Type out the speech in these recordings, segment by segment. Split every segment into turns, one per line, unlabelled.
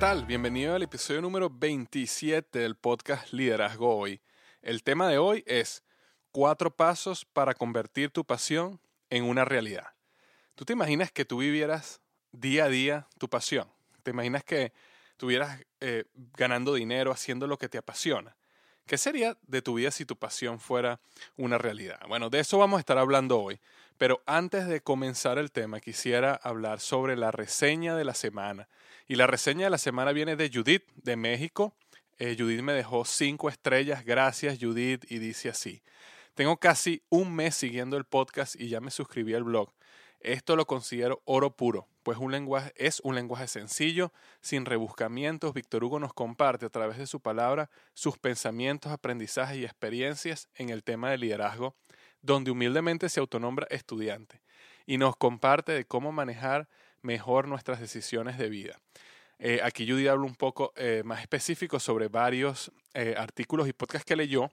Tal? Bienvenido al episodio número 27 del podcast Liderazgo Hoy. El tema de hoy es cuatro pasos para convertir tu pasión en una realidad. ¿Tú te imaginas que tú vivieras día a día tu pasión? ¿Te imaginas que estuvieras eh, ganando dinero haciendo lo que te apasiona? ¿Qué sería de tu vida si tu pasión fuera una realidad? Bueno, de eso vamos a estar hablando hoy. Pero antes de comenzar el tema, quisiera hablar sobre la reseña de la semana. Y la reseña de la semana viene de Judith, de México. Eh, Judith me dejó cinco estrellas. Gracias, Judith. Y dice así. Tengo casi un mes siguiendo el podcast y ya me suscribí al blog. Esto lo considero oro puro, pues un lenguaje, es un lenguaje sencillo, sin rebuscamientos. Víctor Hugo nos comparte a través de su palabra sus pensamientos, aprendizajes y experiencias en el tema del liderazgo donde humildemente se autonombra estudiante y nos comparte de cómo manejar mejor nuestras decisiones de vida. Eh, aquí Judy habla un poco eh, más específico sobre varios eh, artículos y podcasts que leyó,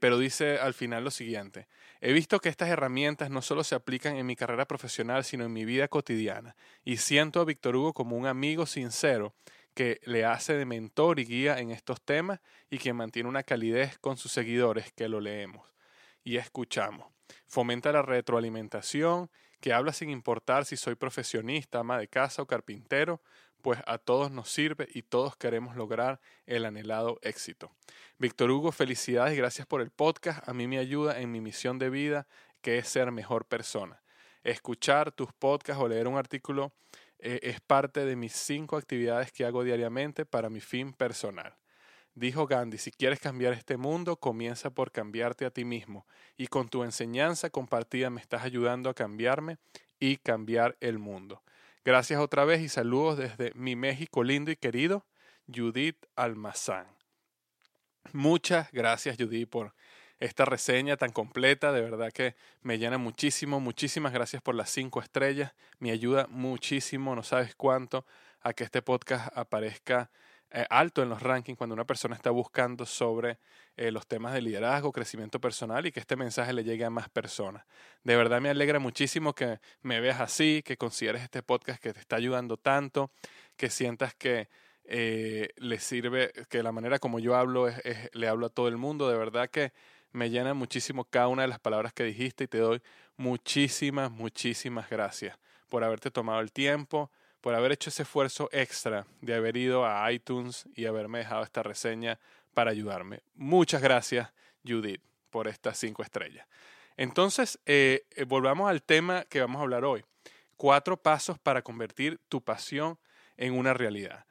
pero dice al final lo siguiente. He visto que estas herramientas no solo se aplican en mi carrera profesional, sino en mi vida cotidiana, y siento a Víctor Hugo como un amigo sincero que le hace de mentor y guía en estos temas y que mantiene una calidez con sus seguidores que lo leemos y escuchamos. Fomenta la retroalimentación, que habla sin importar si soy profesionista, ama de casa o carpintero, pues a todos nos sirve y todos queremos lograr el anhelado éxito. Víctor Hugo, felicidades y gracias por el podcast. A mí me ayuda en mi misión de vida, que es ser mejor persona. Escuchar tus podcasts o leer un artículo eh, es parte de mis cinco actividades que hago diariamente para mi fin personal. Dijo Gandhi, si quieres cambiar este mundo, comienza por cambiarte a ti mismo. Y con tu enseñanza compartida me estás ayudando a cambiarme y cambiar el mundo. Gracias otra vez y saludos desde mi México lindo y querido, Judith Almazán. Muchas gracias Judith por esta reseña tan completa, de verdad que me llena muchísimo, muchísimas gracias por las cinco estrellas, me ayuda muchísimo, no sabes cuánto, a que este podcast aparezca eh, alto en los rankings cuando una persona está buscando sobre eh, los temas de liderazgo, crecimiento personal y que este mensaje le llegue a más personas. De verdad me alegra muchísimo que me veas así, que consideres este podcast que te está ayudando tanto, que sientas que eh, le sirve, que la manera como yo hablo es, le hablo a todo el mundo. De verdad que Me llena muchísimo cada una de las palabras que dijiste y te doy muchísimas, muchísimas gracias por haberte tomado el tiempo, por haber hecho ese esfuerzo extra de haber ido a iTunes y haberme dejado esta reseña para ayudarme. Muchas gracias, Judith, por estas cinco estrellas. Entonces, eh, eh, volvamos al tema que vamos a hablar hoy. Cuatro pasos para convertir tu pasión en una realidad.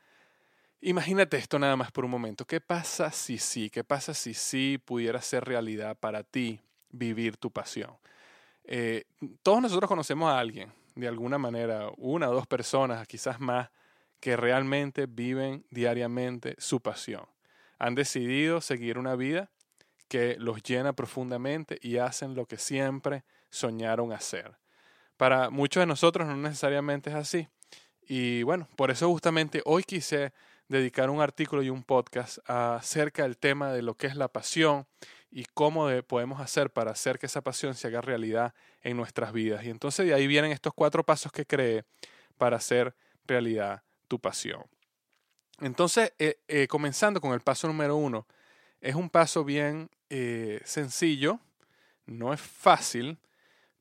Imagínate esto nada más por un momento. ¿Qué pasa si sí? ¿Qué pasa si sí pudiera ser realidad para ti vivir tu pasión? Eh, todos nosotros conocemos a alguien, de alguna manera, una o dos personas, quizás más, que realmente viven diariamente su pasión. Han decidido seguir una vida que los llena profundamente y hacen lo que siempre soñaron hacer. Para muchos de nosotros no necesariamente es así. Y bueno, por eso justamente hoy quise dedicar un artículo y un podcast acerca del tema de lo que es la pasión y cómo podemos hacer para hacer que esa pasión se haga realidad en nuestras vidas. Y entonces de ahí vienen estos cuatro pasos que creé para hacer realidad tu pasión. Entonces, eh, eh, comenzando con el paso número uno, es un paso bien eh, sencillo, no es fácil,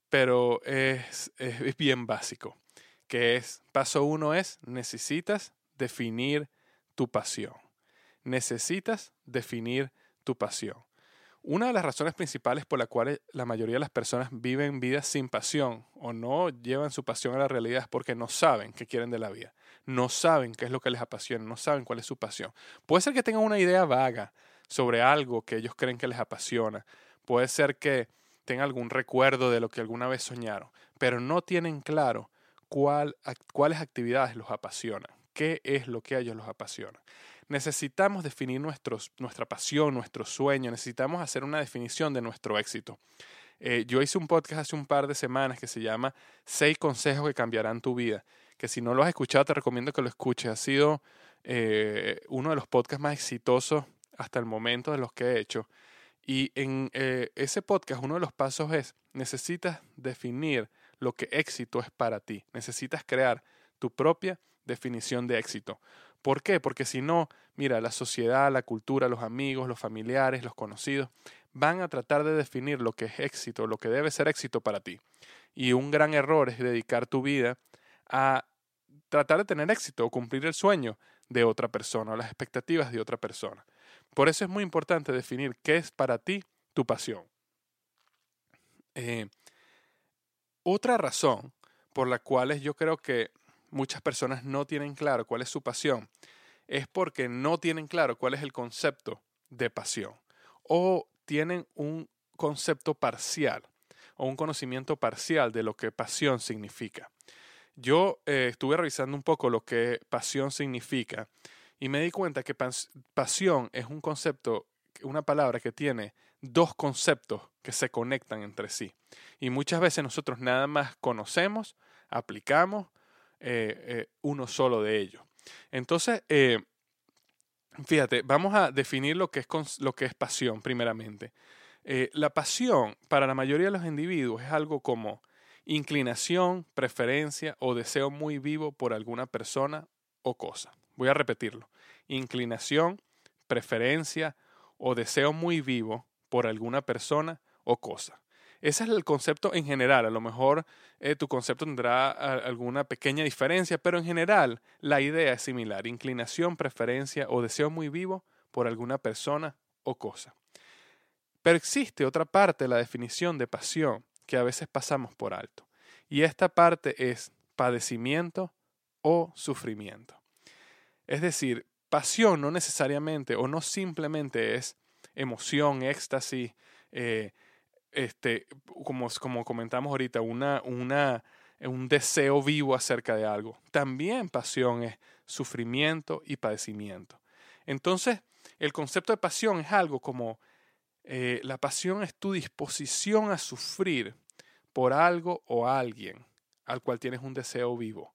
pero es, es, bien básico, que es, paso uno es, necesitas definir tu pasión. Necesitas definir tu pasión. Una de las razones principales por la cual la mayoría de las personas viven vidas sin pasión o no llevan su pasión a la realidad es porque no saben qué quieren de la vida, no saben qué es lo que les apasiona, no saben cuál es su pasión. Puede ser que tengan una idea vaga sobre algo que ellos creen que les apasiona, puede ser que tengan algún recuerdo de lo que alguna vez soñaron, pero no tienen claro cuál, cuáles actividades los apasionan, qué es lo que a ellos los apasiona necesitamos definir nuestra pasión, nuestro sueño, necesitamos hacer una definición de nuestro éxito. Eh, yo hice un podcast hace un par de semanas que se llama Seis consejos que cambiarán tu vida, que si no lo has escuchado te recomiendo que lo escuches. Ha sido eh, uno de los podcasts más exitosos hasta el momento de los que he hecho. Y en eh, ese podcast uno de los pasos es, necesitas definir lo que éxito es para ti. Necesitas crear tu propia definición de éxito. ¿Por qué? Porque si no, mira, la sociedad, la cultura, los amigos, los familiares, los conocidos, van a tratar de definir lo que es éxito, lo que debe ser éxito para ti. Y un gran error es dedicar tu vida a tratar de tener éxito o cumplir el sueño de otra persona o las expectativas de otra persona. Por eso es muy importante definir qué es para ti tu pasión. Eh, otra razón por la cual yo creo que muchas personas no tienen claro cuál es su pasión es porque no tienen claro cuál es el concepto de pasión o tienen un concepto parcial o un conocimiento parcial de lo que pasión significa. Yo eh, estuve revisando un poco lo que pasión significa y me di cuenta que pasión es un concepto, una palabra que tiene dos conceptos que se conectan entre sí. Y muchas veces nosotros nada más conocemos, aplicamos eh, eh, uno solo de ellos. Entonces, eh, fíjate, vamos a definir lo que es, lo que es pasión primeramente. la pasión para la mayoría de los individuos es algo como inclinación, preferencia o deseo muy vivo por alguna persona o cosa. Voy a repetirlo. Inclinación, preferencia o deseo muy vivo por alguna persona o cosa. Ese es el concepto en general. A lo mejor eh, tu concepto tendrá alguna pequeña diferencia, pero en general la idea es similar. Inclinación, preferencia o deseo muy vivo por alguna persona o cosa. Pero existe otra parte de la definición de pasión que a veces pasamos por alto. Y esta parte es padecimiento o sufrimiento. Es decir, pasión no necesariamente o no simplemente es emoción, éxtasis, eh, este, como, como comentamos ahorita, una, una, un deseo vivo acerca de algo. También pasión es sufrimiento y padecimiento. Entonces, el concepto de pasión es algo como eh, la pasión es tu disposición a sufrir por algo o alguien al cual tienes un deseo vivo.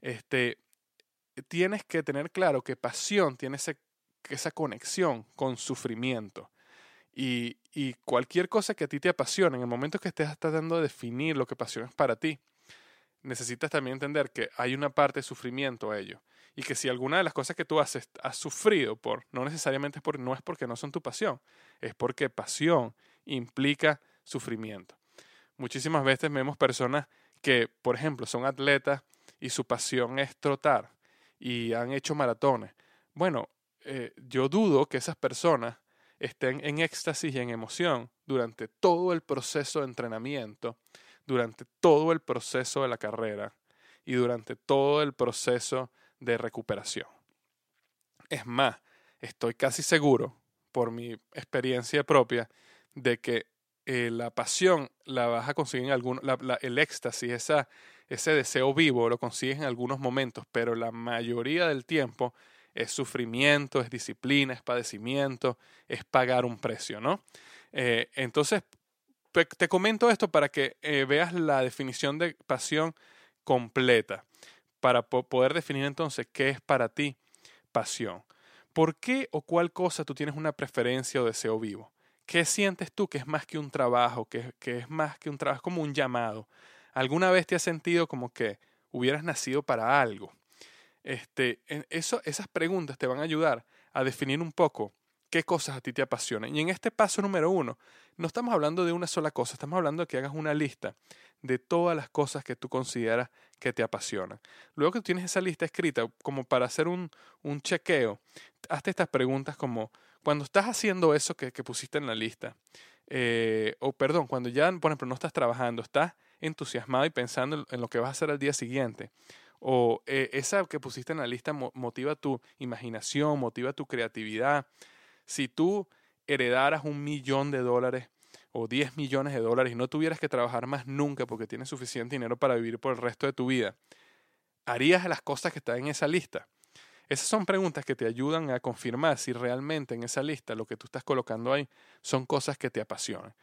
Este, tienes que tener claro que pasión tiene esa conexión con sufrimiento. Y, cualquier cosa que a ti te apasione, en el momento que estés tratando de definir lo que pasión es para ti, necesitas también entender que hay una parte de sufrimiento a ello. Y que si alguna de las cosas que tú haces has sufrido por, no necesariamente es por, no es porque no son tu pasión, es porque pasión implica sufrimiento. Muchísimas veces vemos personas que, por ejemplo, son atletas y su pasión es trotar y han hecho maratones. Bueno, eh, yo dudo que esas personas estén en éxtasis y en emoción durante todo el proceso de entrenamiento, durante todo el proceso de la carrera y durante todo el proceso de recuperación. Es más, estoy casi seguro, por mi experiencia propia, de que eh, la pasión la vas a conseguir en algún, el éxtasis, ese deseo vivo lo consigues en algunos momentos, pero la mayoría del tiempo es sufrimiento, es disciplina, es padecimiento, es pagar un precio, ¿no? Eh, entonces, te comento esto para que eh, veas la definición de pasión completa, para poder definir entonces qué es para ti pasión. ¿Por qué o cuál cosa tú tienes una preferencia o deseo vivo? ¿Qué sientes tú que es más que un trabajo, que, que es más que un trabajo, como un llamado? ¿Alguna vez te has sentido como que hubieras nacido para algo? Este, eso, esas preguntas te van a ayudar a definir un poco qué cosas a ti te apasionan. Y en este paso número uno, no estamos hablando de una sola cosa, estamos hablando de que hagas una lista de todas las cosas que tú consideras que te apasionan. Luego que tienes esa lista escrita, como para hacer un, un chequeo, hazte estas preguntas como, cuando estás haciendo eso que, que pusiste en la lista, eh, o perdón, cuando ya, por ejemplo, no estás trabajando, estás entusiasmado y pensando en lo que vas a hacer al día siguiente, o eh, esa que pusiste en la lista motiva tu imaginación, motiva tu creatividad. Si tú heredaras un millón de dólares o 10 millones de dólares y no tuvieras que trabajar más nunca porque tienes suficiente dinero para vivir por el resto de tu vida, ¿harías las cosas que están en esa lista? Esas son preguntas que te ayudan a confirmar si realmente en esa lista lo que tú estás colocando ahí son cosas que te apasionan.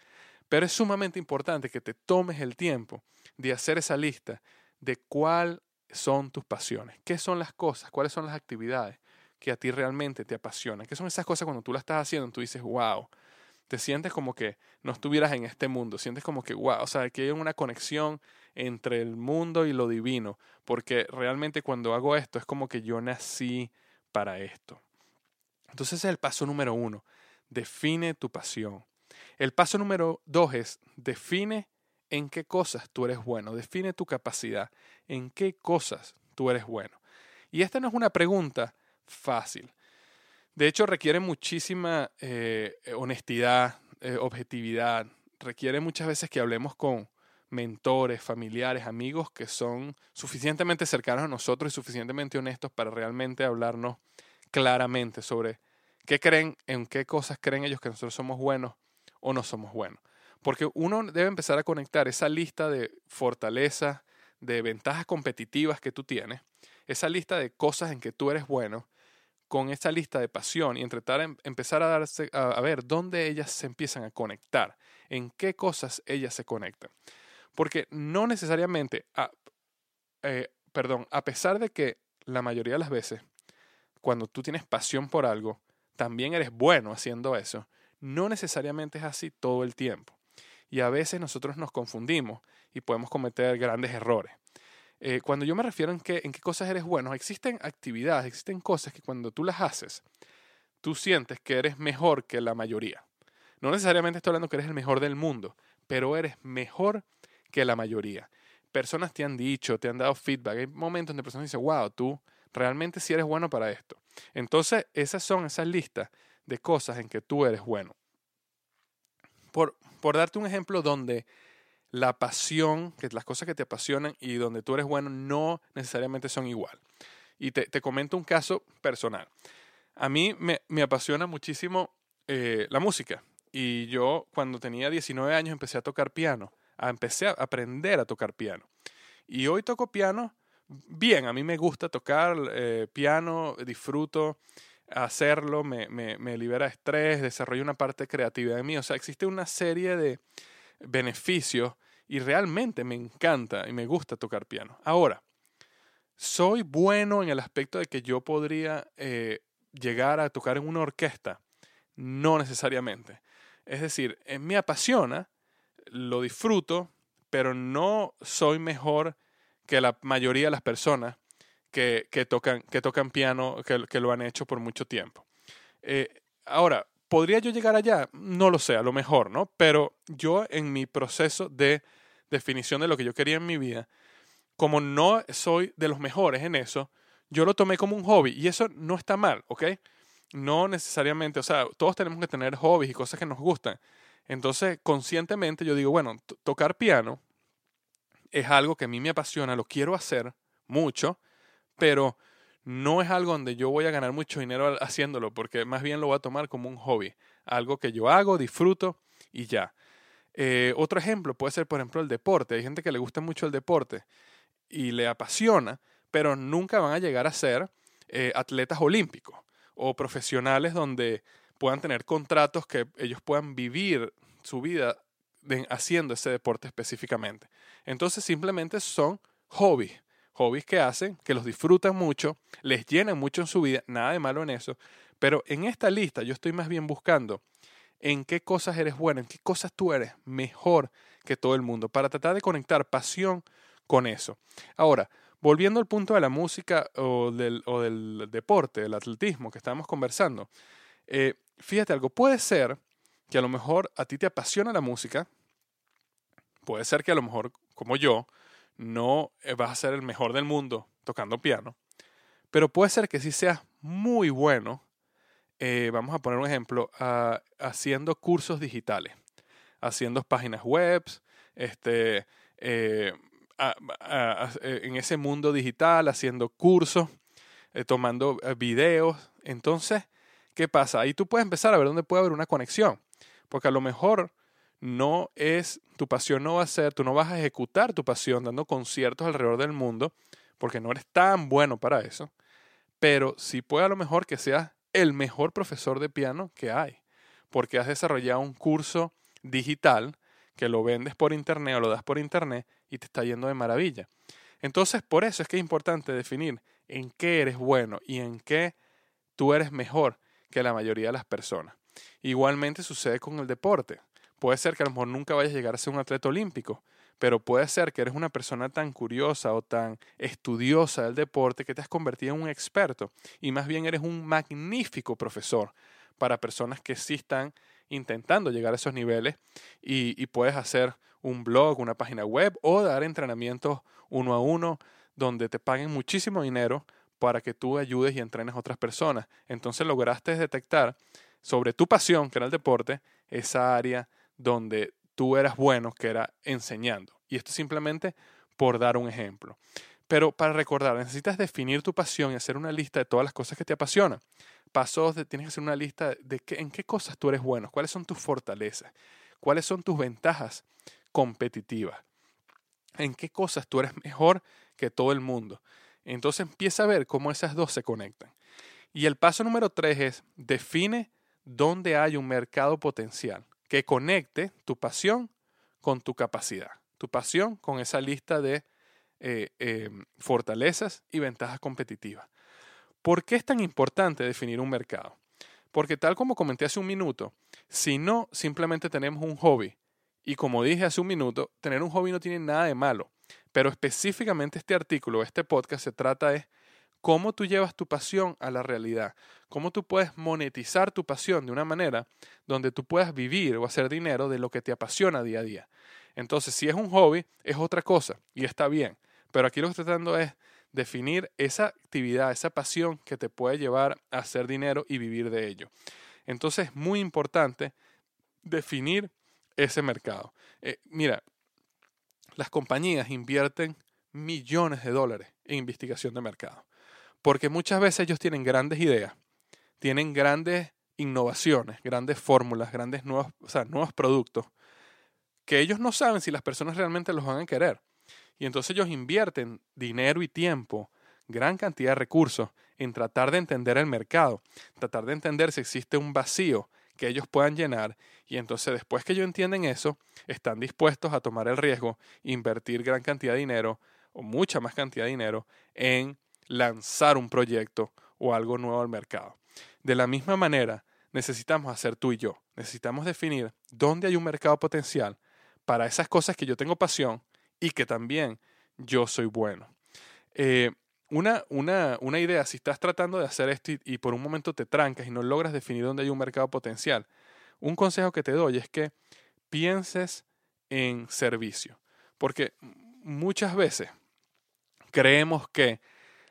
Pero es sumamente importante que te tomes el tiempo de hacer esa lista de cuál son tus pasiones, qué son las cosas, cuáles son las actividades que a ti realmente te apasionan, qué son esas cosas cuando tú las estás haciendo, tú dices, wow, te sientes como que no estuvieras en este mundo, sientes como que, wow, o sea, que hay una conexión entre el mundo y lo divino, porque realmente cuando hago esto es como que yo nací para esto. Entonces ese es el paso número uno, define tu pasión. El paso número dos es define en qué cosas tú eres bueno, define tu capacidad, en qué cosas tú eres bueno. Y esta no es una pregunta fácil. De hecho, requiere muchísima eh, honestidad, eh, objetividad, requiere muchas veces que hablemos con mentores, familiares, amigos que son suficientemente cercanos a nosotros y suficientemente honestos para realmente hablarnos claramente sobre qué creen, en qué cosas creen ellos que nosotros somos buenos o no somos buenos. Porque uno debe empezar a conectar esa lista de fortalezas, de ventajas competitivas que tú tienes, esa lista de cosas en que tú eres bueno, con esa lista de pasión y intentar empezar a, darse, a, ver dónde ellas se empiezan a conectar, en qué cosas ellas se conectan. Porque no necesariamente, eh, perdón, a pesar de que la mayoría de las veces, cuando tú tienes pasión por algo, también eres bueno haciendo eso, no necesariamente es así todo el tiempo y a veces nosotros nos confundimos y podemos cometer grandes errores. Eh, cuando yo me refiero en, en qué cosas eres bueno, existen actividades, existen cosas que cuando tú las haces, tú sientes que eres mejor que la mayoría. No necesariamente estoy hablando que eres el mejor del mundo, pero eres mejor que la mayoría. Personas te han dicho, te han dado feedback. Hay momentos donde personas dicen, wow, tú realmente sí eres bueno para esto. Entonces, esas son esas listas de cosas en que tú eres bueno. Por, darte un ejemplo donde la pasión, las cosas que te apasionan y donde tú eres bueno no necesariamente son igual. Y te, comento un caso personal. A mí me, apasiona muchísimo eh, la música. Y yo cuando tenía 19 años empecé a tocar piano. empecé a aprender a tocar piano. Y hoy toco piano bien. A mí me gusta tocar eh, piano, disfruto hacerlo, me, me, me libera estrés, desarrolla una parte creativa de mí. O sea, existe una serie de beneficios y realmente me encanta y me gusta tocar piano. Ahora, soy bueno en el aspecto de que yo podría eh, llegar a tocar en una orquesta. No necesariamente. Es decir, eh, me apasiona, lo disfruto, pero no soy mejor que la mayoría de las personas que, tocan, que tocan piano, que, lo han hecho por mucho tiempo. Eh, ahora, ¿podría yo llegar allá? No lo sé, a lo mejor, ¿no? Pero yo en mi proceso de definición de lo que yo quería en mi vida, como no soy de los mejores en eso, yo lo tomé como un hobby y eso no está mal, ¿ok? No necesariamente, o sea, todos tenemos que tener hobbies y cosas que nos gustan. Entonces, conscientemente yo digo, bueno, tocar piano es algo que a mí me apasiona, lo quiero hacer mucho, pero no es algo donde yo voy a ganar mucho dinero haciéndolo, porque más bien lo voy a tomar como un hobby, algo que yo hago, disfruto y ya. Eh, otro ejemplo puede ser, por ejemplo, el deporte. Hay gente que le gusta mucho el deporte y le apasiona, pero nunca van a llegar a ser eh, atletas olímpicos o profesionales donde puedan tener contratos que ellos puedan vivir su vida haciendo ese deporte específicamente. Entonces simplemente son hobbies, hobbies que hacen, que los disfrutan mucho, les llenan mucho en su vida, nada de malo en eso, pero en esta lista yo estoy más bien buscando en qué cosas eres bueno, en qué cosas tú eres mejor que todo el mundo, para tratar de conectar pasión con eso. Ahora, volviendo al punto de la música o del, o del deporte, del atletismo que estábamos conversando, eh, fíjate algo, puede ser que a lo mejor a ti te apasiona la música, puede ser que a lo mejor, como yo, no eh, vas a ser el mejor del mundo tocando piano, pero puede ser que sí seas muy bueno, eh, vamos a poner un ejemplo, haciendo cursos digitales, haciendo páginas web, este, eh, en ese mundo digital, haciendo cursos, tomando videos. Entonces, ¿qué pasa? Ahí tú puedes empezar a ver dónde puede haber una conexión. Porque a lo mejor no es, tu pasión no va a ser, tú no vas a ejecutar tu pasión dando conciertos alrededor del mundo, porque no eres tan bueno para eso, pero sí puede a lo mejor que seas el mejor profesor de piano que hay, porque has desarrollado un curso digital que lo vendes por internet o lo das por internet y te está yendo de maravilla. Entonces, por eso es que es importante definir en qué eres bueno y en qué tú eres mejor que la mayoría de las personas. Igualmente sucede con el deporte. Puede ser que a lo mejor nunca vayas a llegar a ser un atleta olímpico, pero puede ser que eres una persona tan curiosa o tan estudiosa del deporte que te has convertido en un experto y más bien eres un magnífico profesor para personas que sí están intentando llegar a esos niveles y, puedes hacer un blog, una página web o dar entrenamientos uno a uno donde te paguen muchísimo dinero para que tú ayudes y entrenes a otras personas. Entonces lograste detectar sobre tu pasión, que era el deporte, esa área donde tú eras bueno, que era enseñando. Y esto simplemente por dar un ejemplo. Pero para recordar, necesitas definir tu pasión y hacer una lista de todas las cosas que te apasionan. Pasos de, tienes que hacer una lista de en qué cosas tú eres bueno, cuáles son tus fortalezas, cuáles son tus ventajas competitivas, en qué cosas tú eres mejor que todo el mundo. Entonces empieza a ver cómo esas dos se conectan. Y el paso número tres es define dónde hay un mercado potencial que conecte tu pasión con tu capacidad, tu pasión con esa lista de eh, em, fortalezas y ventajas competitivas. ¿Por qué es tan importante definir un mercado? Porque tal como comenté hace un minuto, si no simplemente tenemos un hobby, y como dije hace un minuto, tener un hobby no tiene nada de malo, pero específicamente este artículo, este podcast se trata de cómo tú llevas tu pasión a la realidad, cómo tú puedes monetizar tu pasión de una manera donde tú puedas vivir o hacer dinero de lo que te apasiona día a día. Entonces, si es un hobby, es otra cosa y está bien, pero aquí lo que estoy tratando es definir esa actividad, esa pasión que te puede llevar a hacer dinero y vivir de ello. Entonces, es muy importante definir ese mercado. Eh, mira, las compañías invierten millones de dólares en investigación de mercado. Porque muchas veces ellos tienen grandes ideas, tienen grandes innovaciones, grandes fórmulas, grandes nuevos, nuevos productos, que ellos no saben si las personas realmente los van a querer. Y entonces ellos invierten dinero y tiempo, gran cantidad de recursos, en tratar de entender el mercado, tratar de entender si existe un vacío que ellos puedan llenar. Y entonces después que ellos entienden eso, están dispuestos a tomar el riesgo, invertir gran cantidad de dinero o mucha más cantidad de dinero en lanzar un proyecto o algo nuevo al mercado. De la misma manera, necesitamos hacer tú y yo. Necesitamos definir dónde hay un mercado potencial para esas cosas que yo tengo pasión y que también yo soy bueno. Eh, una, una, una, idea, si estás tratando de hacer esto y, y por un momento te trancas y no logras definir dónde hay un mercado potencial, un consejo que te doy es que pienses en servicio. Porque muchas veces creemos que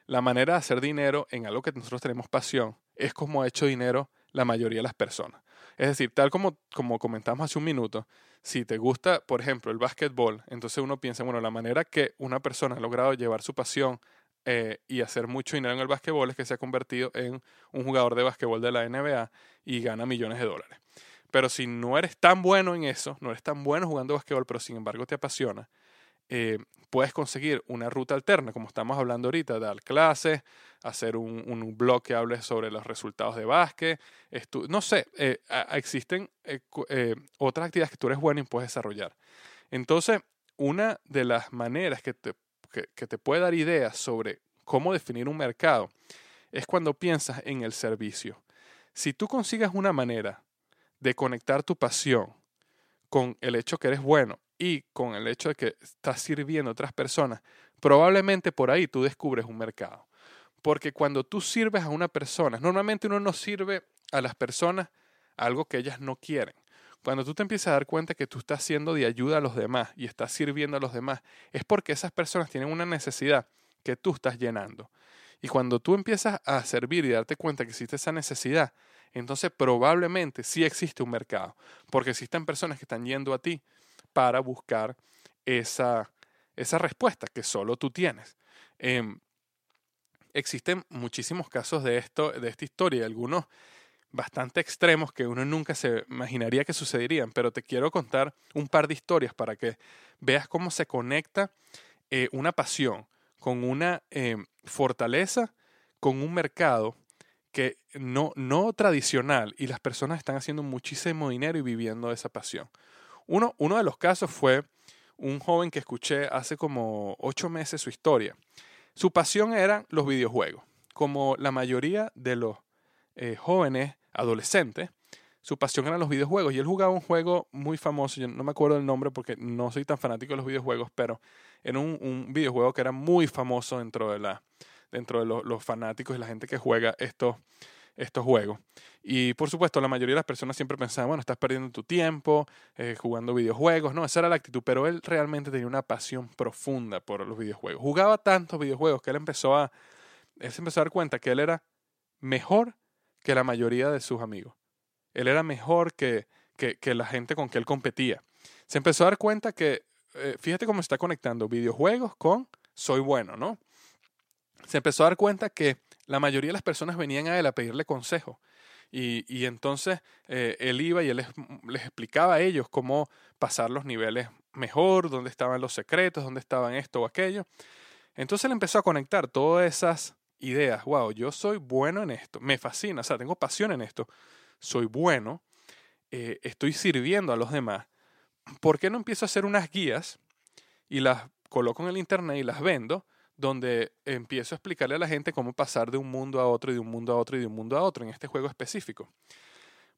la manera de hacer dinero en algo que nosotros tenemos pasión es como ha hecho dinero la mayoría de las personas. Es decir, tal como, como comentamos hace un minuto, si te gusta, por ejemplo, el básquetbol, entonces uno piensa, bueno, la manera que una persona ha logrado llevar su pasión eh, y hacer mucho dinero en el básquetbol es que se ha convertido en un jugador de básquetbol de la NBA y gana millones de dólares. Pero si no eres tan bueno en eso, no eres tan bueno jugando básquetbol, pero sin embargo te apasiona, eh, puedes conseguir una ruta alterna, como estamos hablando ahorita, dar clases, hacer un, un blog que hable sobre los resultados de básquet, no sé, eh, existen eh, otras actividades que tú eres bueno y puedes desarrollar. Entonces, una de las maneras que te, que te puede dar ideas sobre cómo definir un mercado es cuando piensas en el servicio. Si tú consigues una manera de conectar tu pasión con el hecho que eres bueno y con el hecho de que estás sirviendo a otras personas, probablemente por ahí tú descubres un mercado. Porque cuando tú sirves a una persona, normalmente uno no sirve a las personas algo que ellas no quieren. Cuando tú te empiezas a dar cuenta que tú estás siendo de ayuda a los demás y estás sirviendo a los demás, es porque esas personas tienen una necesidad que tú estás llenando. Y cuando tú empiezas a servir y darte cuenta que existe esa necesidad, entonces probablemente sí existe un mercado, porque existen personas que están yendo a ti para buscar esa, esa respuesta que solo tú tienes. Em, existen muchísimos casos de, esto, de esta historia, algunos bastante extremos que uno nunca se imaginaría que sucederían, pero te quiero contar un par de historias para que veas cómo se conecta eh, una pasión con una em, fortaleza, con un mercado que no, no tradicional y las personas están haciendo muchísimo dinero y viviendo esa pasión. Uno, de los casos fue un joven que escuché hace como ocho meses su historia. Su pasión eran los videojuegos. Como la mayoría de los eh, jóvenes adolescentes, su pasión eran los videojuegos. Y él jugaba un juego muy famoso, yo no me acuerdo el nombre porque no soy tan fanático de los videojuegos, pero era un, videojuego que era muy famoso dentro de la, dentro de los fanáticos y la gente que juega estos, estos juegos. Y por supuesto, la mayoría de las personas siempre pensaban, bueno, estás perdiendo tu tiempo eh, jugando videojuegos. No, esa era la actitud, pero él realmente tenía una pasión profunda por los videojuegos. Jugaba tantos videojuegos que él empezó a, él se empezó a dar cuenta que él era mejor que la mayoría de sus amigos. Él era mejor que, que, la gente con que él competía. Se empezó a dar cuenta que, eh, fíjate cómo está conectando videojuegos con soy bueno, ¿no? se empezó a dar cuenta que la mayoría de las personas venían a él a pedirle consejo. Y, entonces eh, él iba y él les, les, explicaba a ellos cómo pasar los niveles mejor, dónde estaban los secretos, dónde estaban esto o aquello. Entonces él empezó a conectar todas esas ideas. Wow, yo soy bueno en esto, me fascina, o sea, tengo pasión en esto, soy bueno, eh, estoy sirviendo a los demás. ¿Por qué no empiezo a hacer unas guías y las coloco en el internet y las vendo? Donde empiezo a explicarle a la gente cómo pasar de un mundo a otro y de un mundo a otro y de un mundo a otro en este juego específico.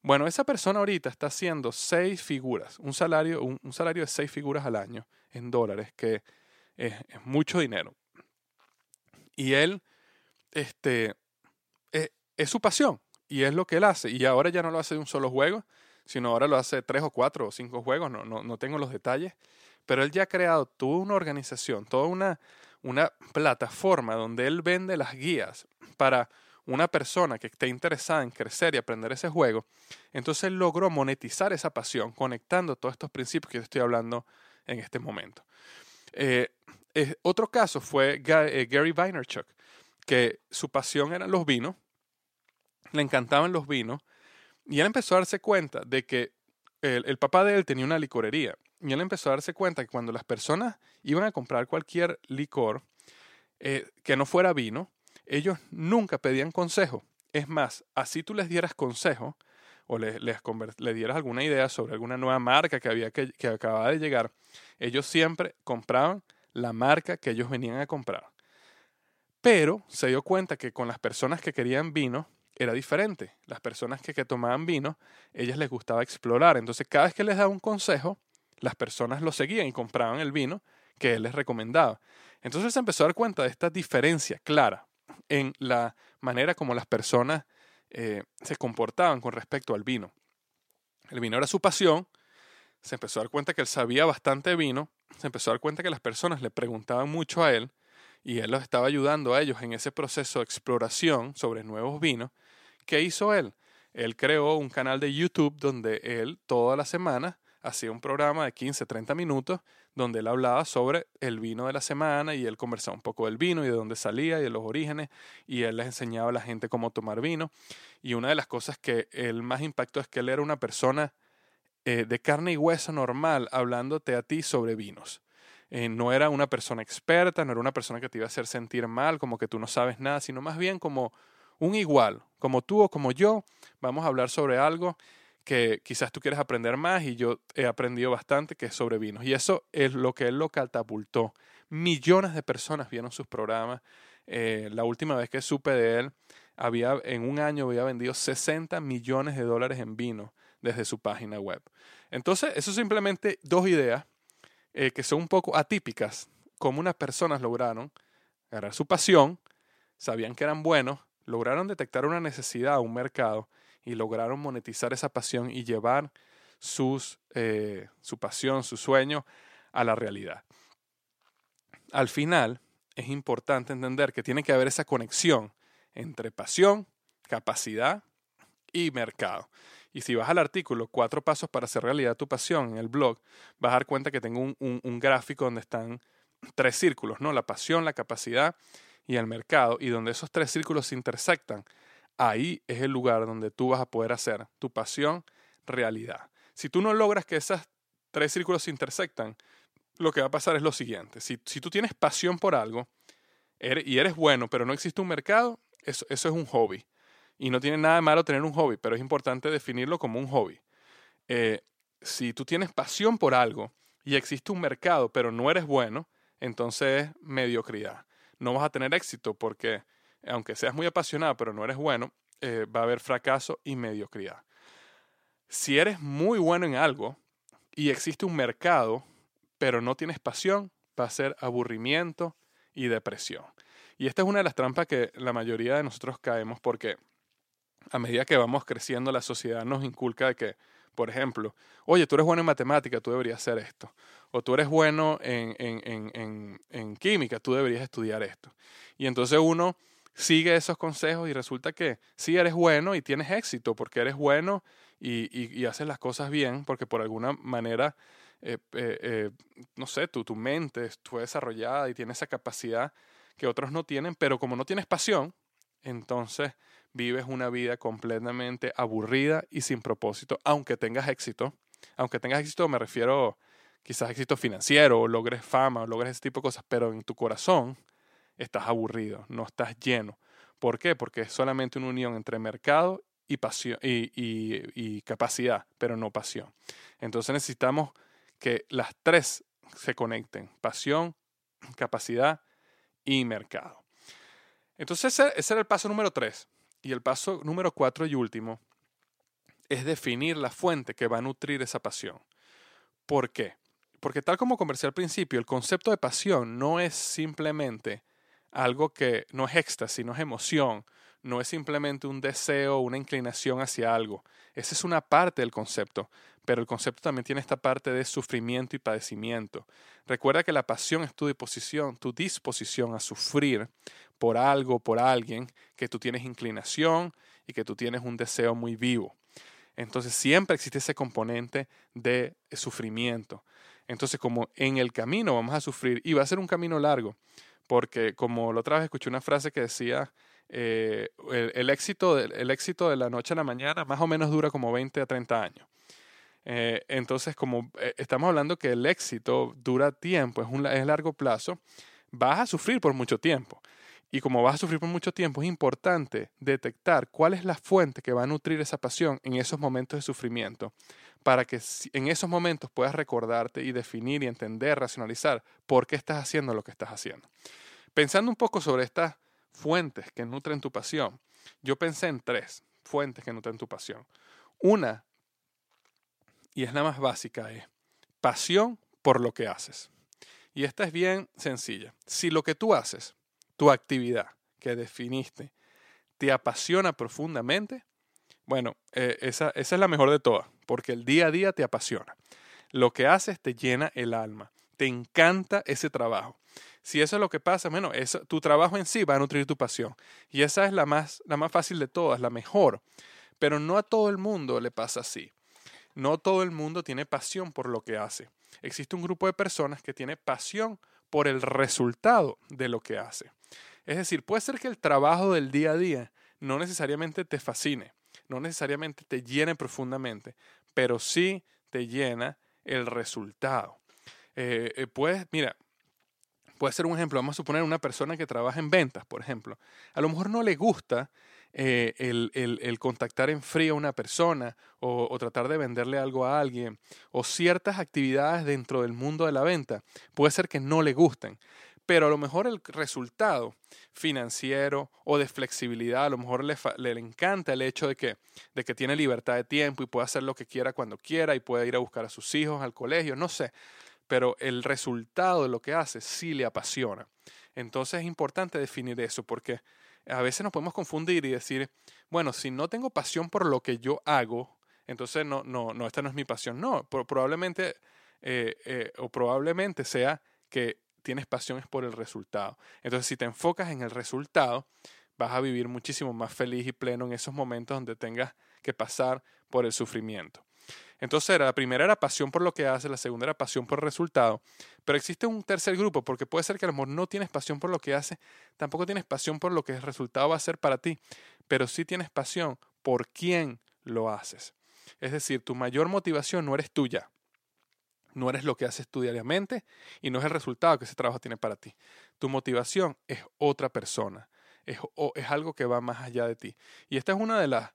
Bueno, esa persona ahorita está haciendo seis figuras, un salario, un, salario de seis figuras al año en dólares, que es, mucho dinero. Y él, este, es, es, su pasión y es lo que él hace. Y ahora ya no lo hace de un solo juego, sino ahora lo hace tres o cuatro o cinco juegos, no, no, no tengo los detalles. Pero él ya ha creado toda una organización, toda una, una plataforma donde él vende las guías para una persona que esté interesada en crecer y aprender ese juego, entonces él logró monetizar esa pasión conectando todos estos principios que te estoy hablando en este momento. Eh, eh, otro caso fue eh, Gary Vaynerchuk, que su pasión eran los vinos, le encantaban los vinos, y él empezó a darse cuenta de que el papá de él tenía una licorería y él empezó a darse cuenta que cuando las personas iban a comprar cualquier licor eh, que no fuera vino, ellos nunca pedían consejo. Es más, así tú les dieras consejo o les, les, dieras alguna idea sobre alguna nueva marca que, había que, que acababa de llegar, ellos siempre compraban la marca que ellos venían a comprar. Pero se dio cuenta que con las personas que querían vino era diferente. Las personas que, que tomaban vino, ellas les gustaba explorar. Entonces, cada vez que les daba un consejo, las personas lo seguían y compraban el vino que él les recomendaba. Entonces se empezó a dar cuenta de esta diferencia clara en la manera como las personas eh, se comportaban con respecto al vino. El vino era su pasión, se empezó a dar cuenta que él sabía bastante vino, se empezó a dar cuenta que las personas le preguntaban mucho a él y él los estaba ayudando a ellos en ese proceso de exploración sobre nuevos vinos. ¿Qué hizo él? Él creó un canal de YouTube donde él toda la semana hacía un programa de 15, 30 minutos donde él hablaba sobre el vino de la semana y él conversaba un poco del vino y de dónde salía y de los orígenes y él les enseñaba a la gente cómo tomar vino. Y una de las cosas que él más impactó es que él era una persona eh, de carne y hueso normal hablándote a ti sobre vinos. Eh, no era una persona experta, no era una persona que te iba a hacer sentir mal, como que tú no sabes nada, sino más bien como un igual, como tú o como yo, vamos a hablar sobre algo que quizás tú quieres aprender más y yo he aprendido bastante que es sobre vinos. Y eso es lo que él lo catapultó. Millones de personas vieron sus programas. Eh, la última vez que supe de él, había, en un año había vendido 60 millones de dólares en vino desde su página web. Entonces, eso simplemente dos ideas eh, que son un poco atípicas, como unas personas lograron agarrar su pasión, sabían que eran buenos, lograron detectar una necesidad, un mercado, y lograron monetizar esa pasión y llevar sus, eh, su pasión, su sueño a la realidad. Al final, es importante entender que tiene que haber esa conexión entre pasión, capacidad y mercado. Y si vas al artículo Cuatro pasos para hacer realidad tu pasión en el blog, vas a dar cuenta que tengo un, un gráfico donde están tres círculos, ¿no? La pasión, la capacidad y el mercado, y donde esos tres círculos se intersectan, ahí es el lugar donde tú vas a poder hacer tu pasión realidad. Si tú no logras que esos tres círculos se intersectan, lo que va a pasar es lo siguiente. Si, tú tienes pasión por algo y eres bueno, pero no existe un mercado, eso, eso es un hobby. Y no tiene nada de malo tener un hobby, pero es importante definirlo como un hobby. Eh, si tú tienes pasión por algo y existe un mercado, pero no eres bueno, entonces es mediocridad no vas a tener éxito porque aunque seas muy apasionado pero no eres bueno, eh, va a haber fracaso y mediocridad. Si eres muy bueno en algo y existe un mercado pero no tienes pasión, va a ser aburrimiento y depresión. Y esta es una de las trampas que la mayoría de nosotros caemos porque a medida que vamos creciendo la sociedad nos inculca de que, por ejemplo, oye, tú eres bueno en matemática, tú deberías hacer esto o tú eres bueno en, en, en, en, química, tú deberías estudiar esto. Y entonces uno sigue esos consejos y resulta que sí eres bueno y tienes éxito porque eres bueno y, y, haces las cosas bien porque por alguna manera, eh, eh, eh, no sé, tu, tu mente fue desarrollada y tienes esa capacidad que otros no tienen, pero como no tienes pasión, entonces vives una vida completamente aburrida y sin propósito, aunque tengas éxito. Aunque tengas éxito me refiero quizás éxito financiero, o logres fama, o logres ese tipo de cosas, pero en tu corazón estás aburrido, no estás lleno. ¿Por qué? Porque es solamente una unión entre mercado y, pasión, y, y capacidad, pero no pasión. Entonces necesitamos que las tres se conecten, pasión, capacidad y mercado. Entonces ese, ese era el paso número tres. Y el paso número cuatro y último es definir la fuente que va a nutrir esa pasión. ¿Por qué? Porque tal como conversé al principio, el concepto de pasión no es simplemente algo que no es éxtasis, no es emoción, no es simplemente un deseo, una inclinación hacia algo. Esa es una parte del concepto, pero el concepto también tiene esta parte de sufrimiento y padecimiento. Recuerda que la pasión es tu disposición, tu disposición a sufrir por algo, por alguien, que tú tienes inclinación y que tú tienes un deseo muy vivo. Entonces siempre existe ese componente de sufrimiento. Entonces, como en el camino vamos a sufrir, y va a ser un camino largo, porque como la otra vez escuché una frase que decía, eh, el, éxito de, el éxito de la noche a la mañana más o menos dura como 20 a 30 años. Eh, entonces, como eh, estamos hablando que el éxito dura tiempo, es, un, es largo plazo, vas a sufrir por mucho tiempo. Y como vas a sufrir por mucho tiempo, es importante detectar cuál es la fuente que va a nutrir esa pasión en esos momentos de sufrimiento para que en esos momentos puedas recordarte y definir y entender, racionalizar por qué estás haciendo lo que estás haciendo. Pensando un poco sobre estas fuentes que nutren tu pasión, yo pensé en tres fuentes que nutren tu pasión. Una, y es la más básica, es pasión por lo que haces. Y esta es bien sencilla. Si lo que tú haces, tu actividad que definiste, te apasiona profundamente, bueno, eh, esa, es la mejor de todas, porque el día a día te apasiona. Lo que haces te llena el alma, te encanta ese trabajo. Si eso es lo que pasa, bueno, eso, tu trabajo en sí va a nutrir tu pasión. Y esa es la más, la más fácil de todas, la mejor. Pero no a todo el mundo le pasa así. No todo el mundo tiene pasión por lo que hace. Existe un grupo de personas que tiene pasión por el resultado de lo que hace. Es decir, puede ser que el trabajo del día a día no necesariamente te fascine, no necesariamente te llene profundamente, pero sí te llena el resultado. Eh, eh puedes, mira, puede ser un ejemplo, vamos a suponer una persona que trabaja en ventas, por ejemplo. A lo mejor no le gusta eh, el, contactar en frío a una persona o, tratar de venderle algo a alguien o ciertas actividades dentro del mundo de la venta, puede ser que no le gusten. Pero a lo mejor el resultado financiero o de flexibilidad, a lo mejor le, le, encanta el hecho de que, de que tiene libertad de tiempo y puede hacer lo que quiera cuando quiera y puede ir a buscar a sus hijos al colegio, no sé. Pero el resultado de lo que hace sí le apasiona. Entonces es importante definir eso porque a veces nos podemos confundir y decir, bueno, si no tengo pasión por lo que yo hago, entonces no, no, no, esta no es mi pasión. No, probablemente, eh, eh, o probablemente sea que tienes pasión es por el resultado. Entonces, si te enfocas en el resultado, vas a vivir muchísimo más feliz y pleno en esos momentos donde tengas que pasar por el sufrimiento. Entonces, la primera era pasión por lo que haces, la segunda era pasión por el resultado. Pero existe un tercer grupo, porque puede ser que a lo mejor no tienes pasión por lo que haces, tampoco tienes pasión por lo que el resultado va a ser para ti, pero sí tienes pasión por quién lo haces. Es decir, tu mayor motivación no eres tuya, no eres lo que haces tú diariamente y no es el resultado que ese trabajo tiene para ti. Tu motivación es otra persona, es, es algo que va más allá de ti. Y esta es una de las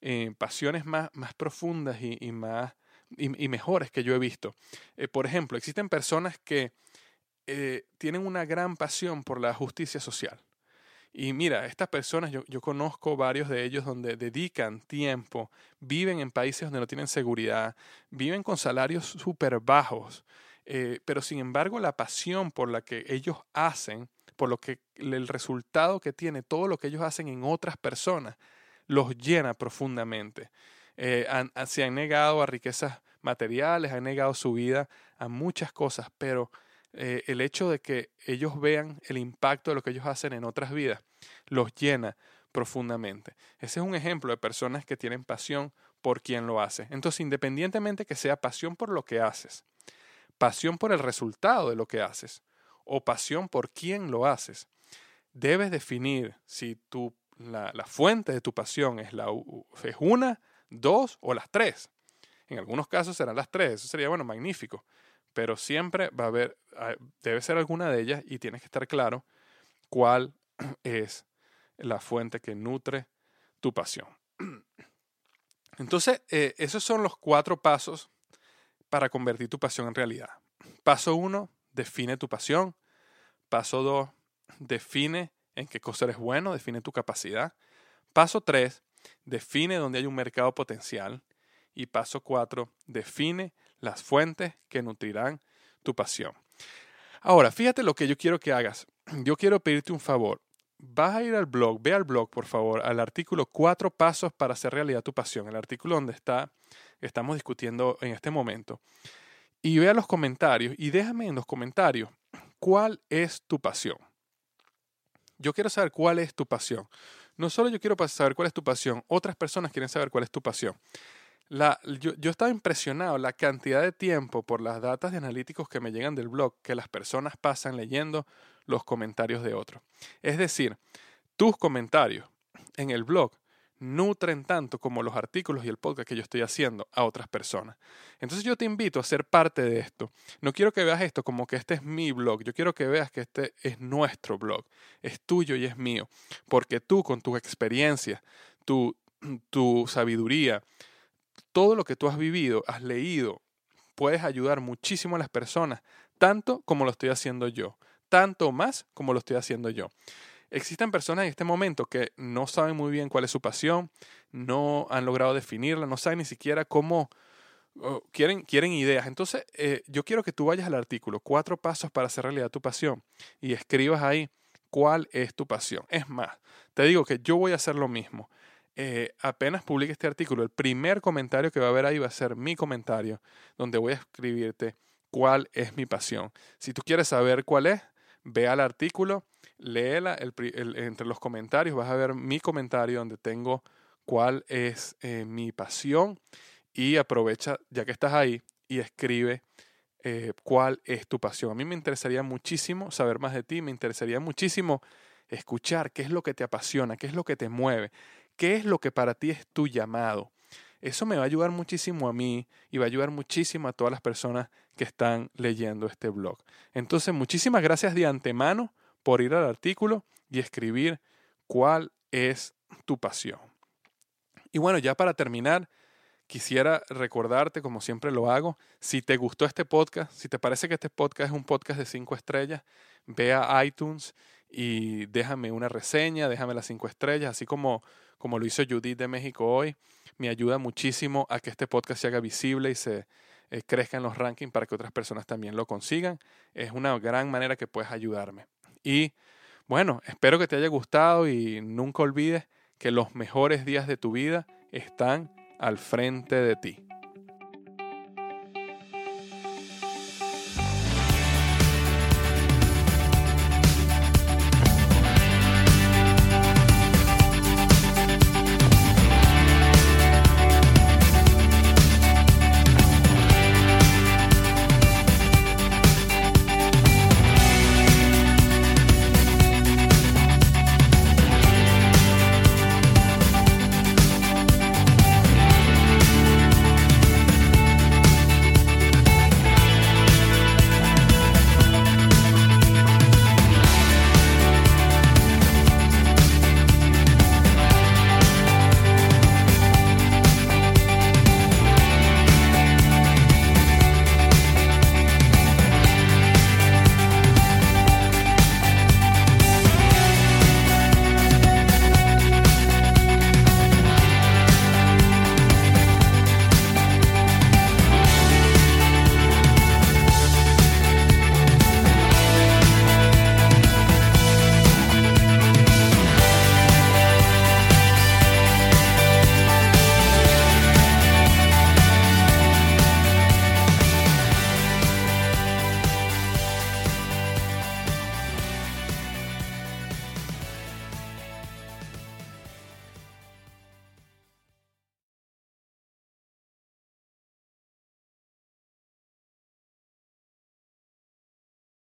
eh, pasiones más, más profundas y, más, y, mejores que yo he visto. Eh, por ejemplo, existen personas que eh, tienen una gran pasión por la justicia social. Y mira, estas personas, yo, yo, conozco varios de ellos donde dedican tiempo, viven en países donde no tienen seguridad, viven con salarios súper bajos, pero sin embargo la pasión por la que ellos hacen, por lo que el resultado que tiene todo lo que ellos hacen en otras personas, los llena profundamente. Eh, se han negado a riquezas materiales, han negado su vida a muchas cosas, pero eh, el hecho de que ellos vean el impacto de lo que ellos hacen en otras vidas los llena profundamente. Ese es un ejemplo de personas que tienen pasión por quien lo hace. Entonces, independientemente que sea pasión por lo que haces, pasión por el resultado de lo que haces o pasión por quién lo haces, debes definir si tu la, fuente de tu pasión es, la, es una, dos o las tres. En algunos casos serán las tres, eso sería, bueno, magnífico. Pero siempre va a haber, debe ser alguna de ellas y tienes que estar claro cuál es la fuente que nutre tu pasión. Entonces, eh, esos son los cuatro pasos para convertir tu pasión en realidad. Paso uno, define tu pasión. Paso dos, define en qué cosa eres bueno, define tu capacidad. Paso 3, define dónde hay un mercado potencial. Y paso 4, define las fuentes que nutrirán tu pasión. Ahora, fíjate lo que yo quiero que hagas. Yo quiero pedirte un favor. Vas a ir al blog, ve al blog, por favor, al artículo Cuatro pasos para hacer realidad tu pasión, el artículo donde está, estamos discutiendo en este momento. Y vea los comentarios y déjame en los comentarios cuál es tu pasión. Yo quiero saber cuál es tu pasión. No solo yo quiero saber cuál es tu pasión, otras personas quieren saber cuál es tu pasión. Yo, yo, estaba impresionado la cantidad de tiempo por las datas de analíticos que me llegan del blog que las personas pasan leyendo los comentarios de otros. Es decir, tus comentarios en el blog nutren tanto como los artículos y el podcast que yo estoy haciendo a otras personas. Entonces yo te invito a ser parte de esto. No quiero que veas esto como que este es mi blog, yo quiero que veas que este es nuestro blog, es tuyo y es mío, porque tú con tu experiencia, tu, tu sabiduría, todo lo que tú has vivido, has leído, puedes ayudar muchísimo a las personas, tanto como lo estoy haciendo yo, tanto más como lo estoy haciendo yo. Existen personas en este momento que no saben muy bien cuál es su pasión, no han logrado definirla, no saben ni siquiera cómo, quieren, quieren ideas. Entonces, eh, yo quiero que tú vayas al artículo, cuatro pasos para hacer realidad tu pasión, y escribas ahí cuál es tu pasión. Es más, te digo que yo voy a hacer lo mismo. Eh, apenas publique este artículo, el primer comentario que va a haber ahí va a ser mi comentario, donde voy a escribirte cuál es mi pasión. Si tú quieres saber cuál es, ve al artículo, léela, entre los comentarios vas a ver mi comentario donde tengo cuál es eh, mi pasión y aprovecha, ya que estás ahí, y escribe eh, cuál es tu pasión. A mí me interesaría muchísimo saber más de ti, me interesaría muchísimo escuchar qué es lo que te apasiona, qué es lo que te mueve, qué es lo que para ti es tu llamado. Eso me va a ayudar muchísimo a mí y va a ayudar muchísimo a todas las personas que están leyendo este blog. Entonces, muchísimas gracias de antemano por ir al artículo y escribir cuál es tu pasión. Y bueno, ya para terminar, quisiera recordarte, como siempre lo hago, si te gustó este podcast, si te parece que este podcast es un podcast de cinco estrellas, ve a iTunes y déjame una reseña, déjame las cinco estrellas, así como, como lo hizo Judith de México hoy. Me ayuda muchísimo a que este podcast se haga visible y se eh, crezca en los rankings para que otras personas también lo consigan. Es una gran manera que puedes ayudarme. Y bueno, espero que te haya gustado y nunca olvides que los mejores días de tu vida están al frente de ti.